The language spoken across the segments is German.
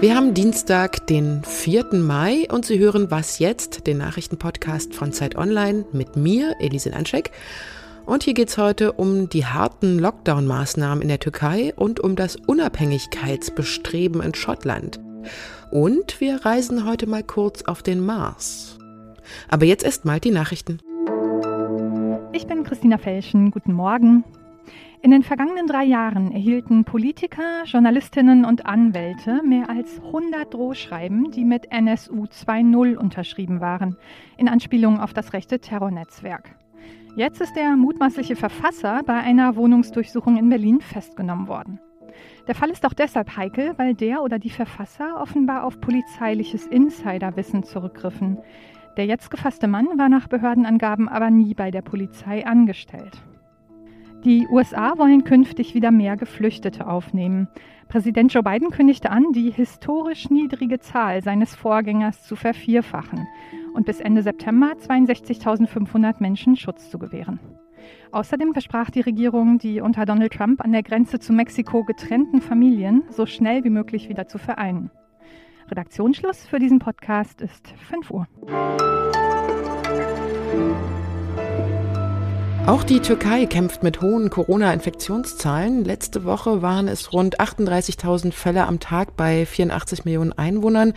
Wir haben Dienstag, den 4. Mai und Sie hören Was jetzt, den Nachrichtenpodcast von Zeit Online mit mir, Elise Lanschek. Und hier geht es heute um die harten Lockdown-Maßnahmen in der Türkei und um das Unabhängigkeitsbestreben in Schottland. Und wir reisen heute mal kurz auf den Mars. Aber jetzt erst mal die Nachrichten. Ich bin Christina Felschen. Guten Morgen. In den vergangenen drei Jahren erhielten Politiker, Journalistinnen und Anwälte mehr als 100 Drohschreiben, die mit NSU 2.0 unterschrieben waren, in Anspielung auf das rechte Terrornetzwerk. Jetzt ist der mutmaßliche Verfasser bei einer Wohnungsdurchsuchung in Berlin festgenommen worden. Der Fall ist auch deshalb heikel, weil der oder die Verfasser offenbar auf polizeiliches Insiderwissen zurückgriffen. Der jetzt gefasste Mann war nach Behördenangaben aber nie bei der Polizei angestellt. Die USA wollen künftig wieder mehr Geflüchtete aufnehmen. Präsident Joe Biden kündigte an, die historisch niedrige Zahl seines Vorgängers zu vervierfachen und bis Ende September 62.500 Menschen Schutz zu gewähren. Außerdem versprach die Regierung, die unter Donald Trump an der Grenze zu Mexiko getrennten Familien so schnell wie möglich wieder zu vereinen. Redaktionsschluss für diesen Podcast ist 5 Uhr. Auch die Türkei kämpft mit hohen Corona-Infektionszahlen. Letzte Woche waren es rund 38.000 Fälle am Tag bei 84 Millionen Einwohnern.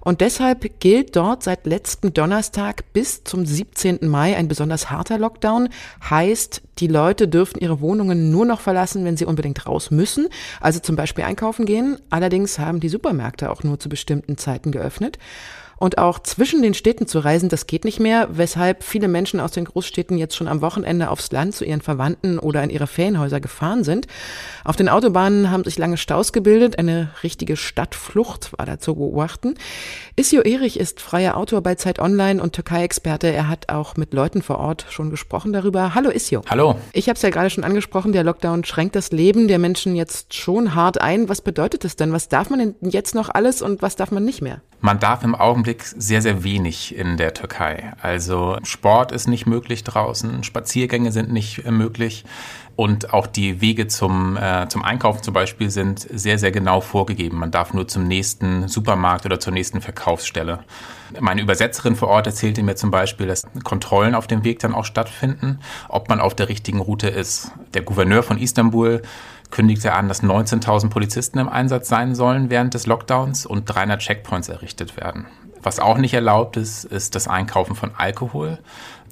Und deshalb gilt dort seit letzten Donnerstag bis zum 17. Mai ein besonders harter Lockdown. Heißt, die Leute dürfen ihre Wohnungen nur noch verlassen, wenn sie unbedingt raus müssen. Also zum Beispiel einkaufen gehen. Allerdings haben die Supermärkte auch nur zu bestimmten Zeiten geöffnet. Und auch zwischen den Städten zu reisen, das geht nicht mehr, weshalb viele Menschen aus den Großstädten jetzt schon am Wochenende aufs Land zu ihren Verwandten oder in ihre Ferienhäuser gefahren sind. Auf den Autobahnen haben sich lange Staus gebildet, eine richtige Stadtflucht war da zu beobachten. Isio Erich ist freier Autor bei Zeit Online und Türkei-Experte. Er hat auch mit Leuten vor Ort schon gesprochen darüber. Hallo Isio. Hallo. Ich habe es ja gerade schon angesprochen, der Lockdown schränkt das Leben der Menschen jetzt schon hart ein. Was bedeutet das denn? Was darf man denn jetzt noch alles und was darf man nicht mehr? Man darf im Augenblick sehr, sehr wenig in der Türkei. Also Sport ist nicht möglich draußen, Spaziergänge sind nicht äh, möglich und auch die Wege zum, äh, zum Einkaufen zum Beispiel sind sehr, sehr genau vorgegeben. Man darf nur zum nächsten Supermarkt oder zur nächsten Verkaufsstelle. Meine Übersetzerin vor Ort erzählte mir zum Beispiel, dass Kontrollen auf dem Weg dann auch stattfinden, ob man auf der richtigen Route ist. Der Gouverneur von Istanbul kündigte an, dass 19.000 Polizisten im Einsatz sein sollen während des Lockdowns und 300 Checkpoints errichtet werden. Was auch nicht erlaubt ist, ist das Einkaufen von Alkohol.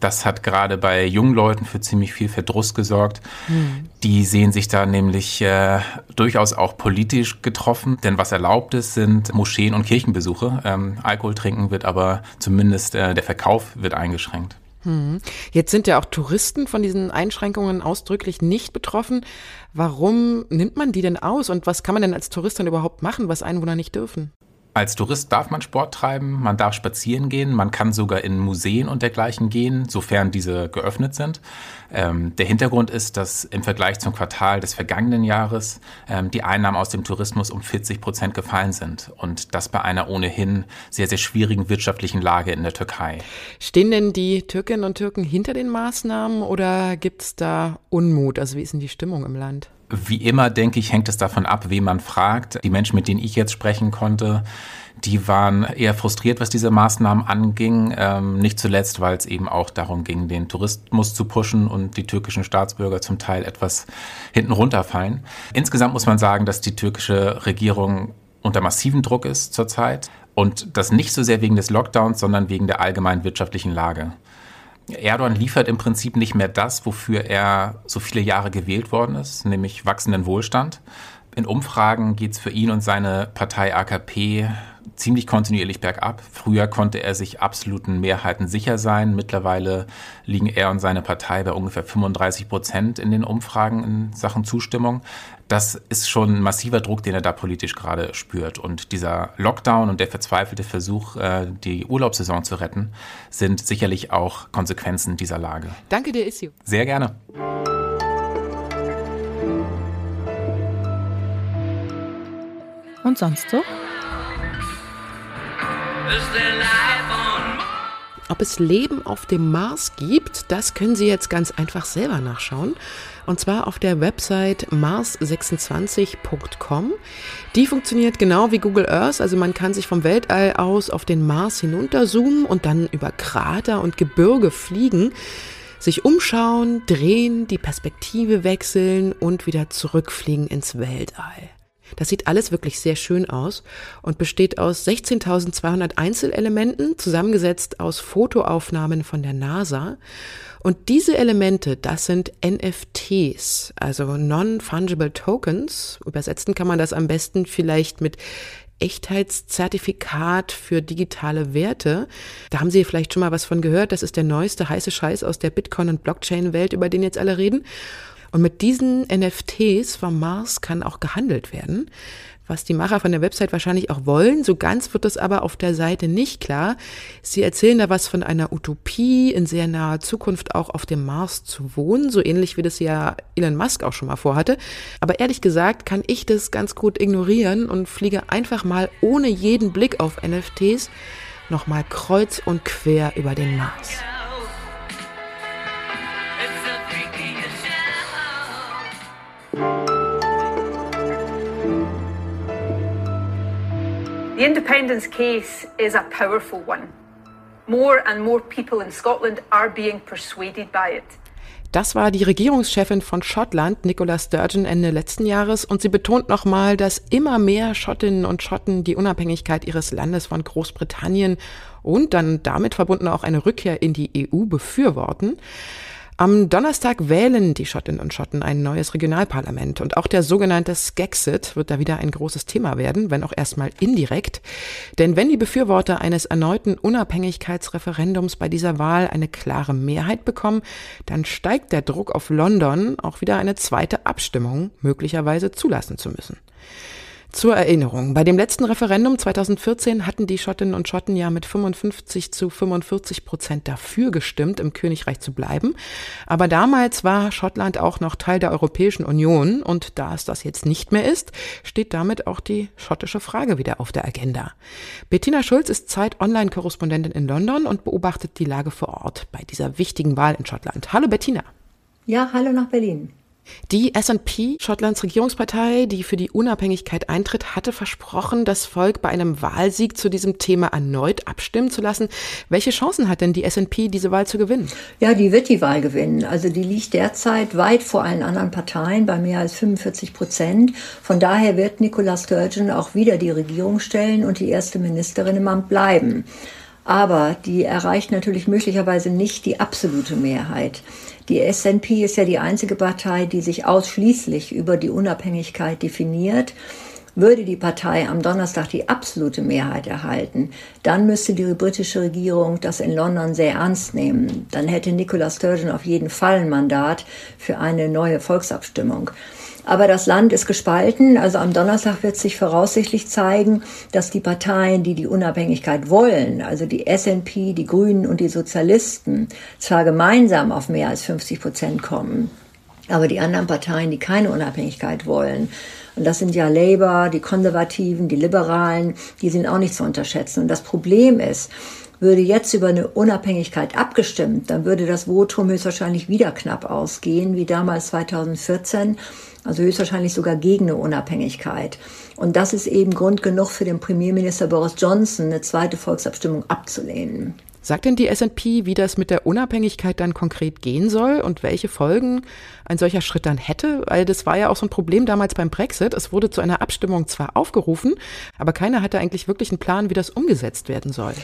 Das hat gerade bei jungen Leuten für ziemlich viel Verdruss gesorgt. Mhm. Die sehen sich da nämlich äh, durchaus auch politisch getroffen, denn was erlaubt ist, sind Moscheen und Kirchenbesuche. Ähm, Alkohol trinken wird aber zumindest äh, der Verkauf wird eingeschränkt. Hm. Jetzt sind ja auch Touristen von diesen Einschränkungen ausdrücklich nicht betroffen. Warum nimmt man die denn aus und was kann man denn als Tourist dann überhaupt machen, was Einwohner nicht dürfen? Als Tourist darf man Sport treiben, man darf spazieren gehen, man kann sogar in Museen und dergleichen gehen, sofern diese geöffnet sind. Ähm, der Hintergrund ist, dass im Vergleich zum Quartal des vergangenen Jahres ähm, die Einnahmen aus dem Tourismus um 40 Prozent gefallen sind und das bei einer ohnehin sehr, sehr schwierigen wirtschaftlichen Lage in der Türkei. Stehen denn die Türkinnen und Türken hinter den Maßnahmen oder gibt es da Unmut? Also wie ist denn die Stimmung im Land? Wie immer, denke ich, hängt es davon ab, wen man fragt. Die Menschen, mit denen ich jetzt sprechen konnte, die waren eher frustriert, was diese Maßnahmen anging. Ähm, nicht zuletzt, weil es eben auch darum ging, den Tourismus zu pushen und die türkischen Staatsbürger zum Teil etwas hinten runterfallen. Insgesamt muss man sagen, dass die türkische Regierung unter massivem Druck ist zurzeit und das nicht so sehr wegen des Lockdowns, sondern wegen der allgemeinen wirtschaftlichen Lage. Erdogan liefert im Prinzip nicht mehr das, wofür er so viele Jahre gewählt worden ist, nämlich wachsenden Wohlstand. In Umfragen geht es für ihn und seine Partei AKP ziemlich kontinuierlich bergab. Früher konnte er sich absoluten Mehrheiten sicher sein. Mittlerweile liegen er und seine Partei bei ungefähr 35 Prozent in den Umfragen in Sachen Zustimmung. Das ist schon ein massiver Druck, den er da politisch gerade spürt. Und dieser Lockdown und der verzweifelte Versuch, äh, die Urlaubssaison zu retten, sind sicherlich auch Konsequenzen dieser Lage. Danke dir, Issio. Sehr gerne. Und sonst so? Ob es Leben auf dem Mars gibt, das können Sie jetzt ganz einfach selber nachschauen. Und zwar auf der Website mars26.com. Die funktioniert genau wie Google Earth, also man kann sich vom Weltall aus auf den Mars hinunterzoomen und dann über Krater und Gebirge fliegen, sich umschauen, drehen, die Perspektive wechseln und wieder zurückfliegen ins Weltall. Das sieht alles wirklich sehr schön aus und besteht aus 16.200 Einzelelementen, zusammengesetzt aus Fotoaufnahmen von der NASA. Und diese Elemente, das sind NFTs, also Non-Fungible Tokens. Übersetzen kann man das am besten vielleicht mit Echtheitszertifikat für digitale Werte. Da haben Sie vielleicht schon mal was von gehört. Das ist der neueste heiße Scheiß aus der Bitcoin- und Blockchain-Welt, über den jetzt alle reden. Und mit diesen NFTs vom Mars kann auch gehandelt werden, was die Macher von der Website wahrscheinlich auch wollen. So ganz wird das aber auf der Seite nicht klar. Sie erzählen da was von einer Utopie, in sehr naher Zukunft auch auf dem Mars zu wohnen, so ähnlich wie das ja Elon Musk auch schon mal vorhatte. Aber ehrlich gesagt kann ich das ganz gut ignorieren und fliege einfach mal ohne jeden Blick auf NFTs nochmal kreuz und quer über den Mars. The independence case is a powerful one. More and more people in Scotland are being persuaded by it. Das war die Regierungschefin von Schottland, Nicola Sturgeon, Ende letzten Jahres. Und sie betont nochmal, dass immer mehr Schottinnen und Schotten die Unabhängigkeit ihres Landes von Großbritannien und dann damit verbunden auch eine Rückkehr in die EU befürworten. Am Donnerstag wählen die Schottinnen und Schotten ein neues Regionalparlament und auch der sogenannte Skexit wird da wieder ein großes Thema werden, wenn auch erstmal indirekt. Denn wenn die Befürworter eines erneuten Unabhängigkeitsreferendums bei dieser Wahl eine klare Mehrheit bekommen, dann steigt der Druck auf London, auch wieder eine zweite Abstimmung möglicherweise zulassen zu müssen. Zur Erinnerung, bei dem letzten Referendum 2014 hatten die Schottinnen und Schotten ja mit 55 zu 45 Prozent dafür gestimmt, im Königreich zu bleiben. Aber damals war Schottland auch noch Teil der Europäischen Union und da es das jetzt nicht mehr ist, steht damit auch die schottische Frage wieder auf der Agenda. Bettina Schulz ist Zeit-Online-Korrespondentin in London und beobachtet die Lage vor Ort bei dieser wichtigen Wahl in Schottland. Hallo Bettina. Ja, hallo nach Berlin. Die SNP, Schottlands Regierungspartei, die für die Unabhängigkeit eintritt, hatte versprochen, das Volk bei einem Wahlsieg zu diesem Thema erneut abstimmen zu lassen. Welche Chancen hat denn die SNP, diese Wahl zu gewinnen? Ja, die wird die Wahl gewinnen. Also die liegt derzeit weit vor allen anderen Parteien bei mehr als 45 Prozent. Von daher wird Nicola Sturgeon auch wieder die Regierung stellen und die erste Ministerin im Amt bleiben. Aber die erreicht natürlich möglicherweise nicht die absolute Mehrheit. Die SNP ist ja die einzige Partei, die sich ausschließlich über die Unabhängigkeit definiert. Würde die Partei am Donnerstag die absolute Mehrheit erhalten, dann müsste die britische Regierung das in London sehr ernst nehmen. Dann hätte Nicola Sturgeon auf jeden Fall ein Mandat für eine neue Volksabstimmung. Aber das Land ist gespalten. Also am Donnerstag wird sich voraussichtlich zeigen, dass die Parteien, die die Unabhängigkeit wollen, also die SNP, die Grünen und die Sozialisten, zwar gemeinsam auf mehr als 50 Prozent kommen, aber die anderen Parteien, die keine Unabhängigkeit wollen, und das sind ja Labour, die Konservativen, die Liberalen, die sind auch nicht zu unterschätzen. Und das Problem ist, würde jetzt über eine Unabhängigkeit abgestimmt, dann würde das Votum höchstwahrscheinlich wieder knapp ausgehen, wie damals 2014 also höchstwahrscheinlich sogar gegen eine Unabhängigkeit. Und das ist eben Grund genug für den Premierminister Boris Johnson, eine zweite Volksabstimmung abzulehnen. Sagt denn die S&P, wie das mit der Unabhängigkeit dann konkret gehen soll und welche Folgen ein solcher Schritt dann hätte? Weil das war ja auch so ein Problem damals beim Brexit. Es wurde zu einer Abstimmung zwar aufgerufen, aber keiner hatte eigentlich wirklich einen Plan, wie das umgesetzt werden soll.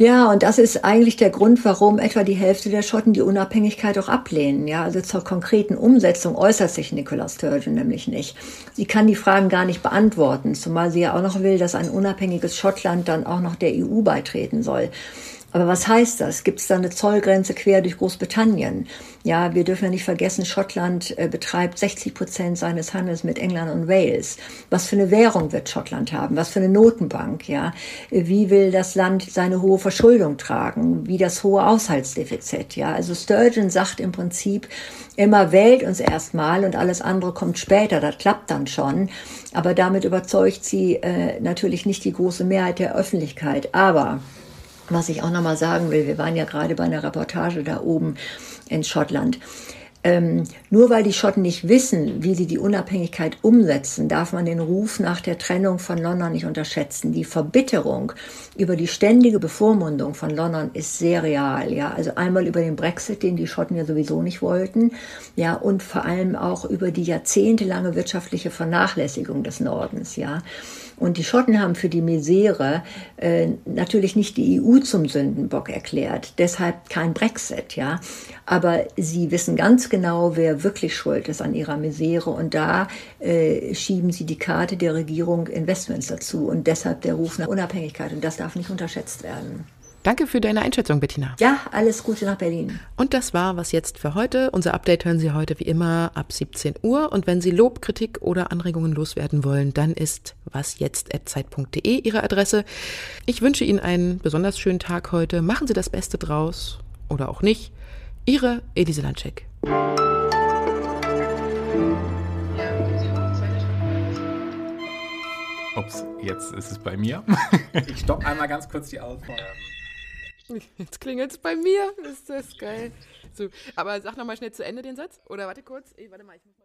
Ja, und das ist eigentlich der Grund, warum etwa die Hälfte der Schotten die Unabhängigkeit auch ablehnen. Ja, also zur konkreten Umsetzung äußert sich Nicola Sturgeon nämlich nicht. Sie kann die Fragen gar nicht beantworten, zumal sie ja auch noch will, dass ein unabhängiges Schottland dann auch noch der EU beitreten soll. Aber was heißt das? Gibt es da eine Zollgrenze quer durch Großbritannien? Ja, wir dürfen ja nicht vergessen, Schottland äh, betreibt 60 Prozent seines Handels mit England und Wales. Was für eine Währung wird Schottland haben? Was für eine Notenbank? Ja, wie will das Land seine hohe Verschuldung tragen? Wie das hohe Haushaltsdefizit? Ja, also Sturgeon sagt im Prinzip immer wählt uns erstmal und alles andere kommt später. Das klappt dann schon. Aber damit überzeugt sie äh, natürlich nicht die große Mehrheit der Öffentlichkeit. Aber was ich auch nochmal sagen will, wir waren ja gerade bei einer Reportage da oben in Schottland. Ähm, nur weil die Schotten nicht wissen, wie sie die Unabhängigkeit umsetzen, darf man den Ruf nach der Trennung von London nicht unterschätzen. Die Verbitterung über die ständige Bevormundung von London ist sehr real. Ja, also einmal über den Brexit, den die Schotten ja sowieso nicht wollten, ja, und vor allem auch über die jahrzehntelange wirtschaftliche Vernachlässigung des Nordens. Ja, und die Schotten haben für die Misere äh, natürlich nicht die EU zum Sündenbock erklärt, deshalb kein Brexit, ja. Aber sie wissen ganz genau, wer wirklich schuld ist an ihrer Misere und da äh, schieben sie die Karte der Regierung in Westminster zu und deshalb der Ruf nach Unabhängigkeit und das darf nicht unterschätzt werden. Danke für deine Einschätzung, Bettina. Ja, alles Gute nach Berlin. Und das war was jetzt für heute. Unser Update hören Sie heute wie immer ab 17 Uhr. Und wenn Sie Lob, Kritik oder Anregungen loswerden wollen, dann ist wasjetzt.zeit.de Ihre Adresse. Ich wünsche Ihnen einen besonders schönen Tag heute. Machen Sie das Beste draus oder auch nicht. Ihre Elise Landcheck. Ups, jetzt ist es bei mir. Ich stopp einmal ganz kurz die Aufnahme. Jetzt klingelt es bei mir. Ist das geil. So, aber sag nochmal schnell zu Ende den Satz. Oder warte kurz. Ey, warte mal. Ich muss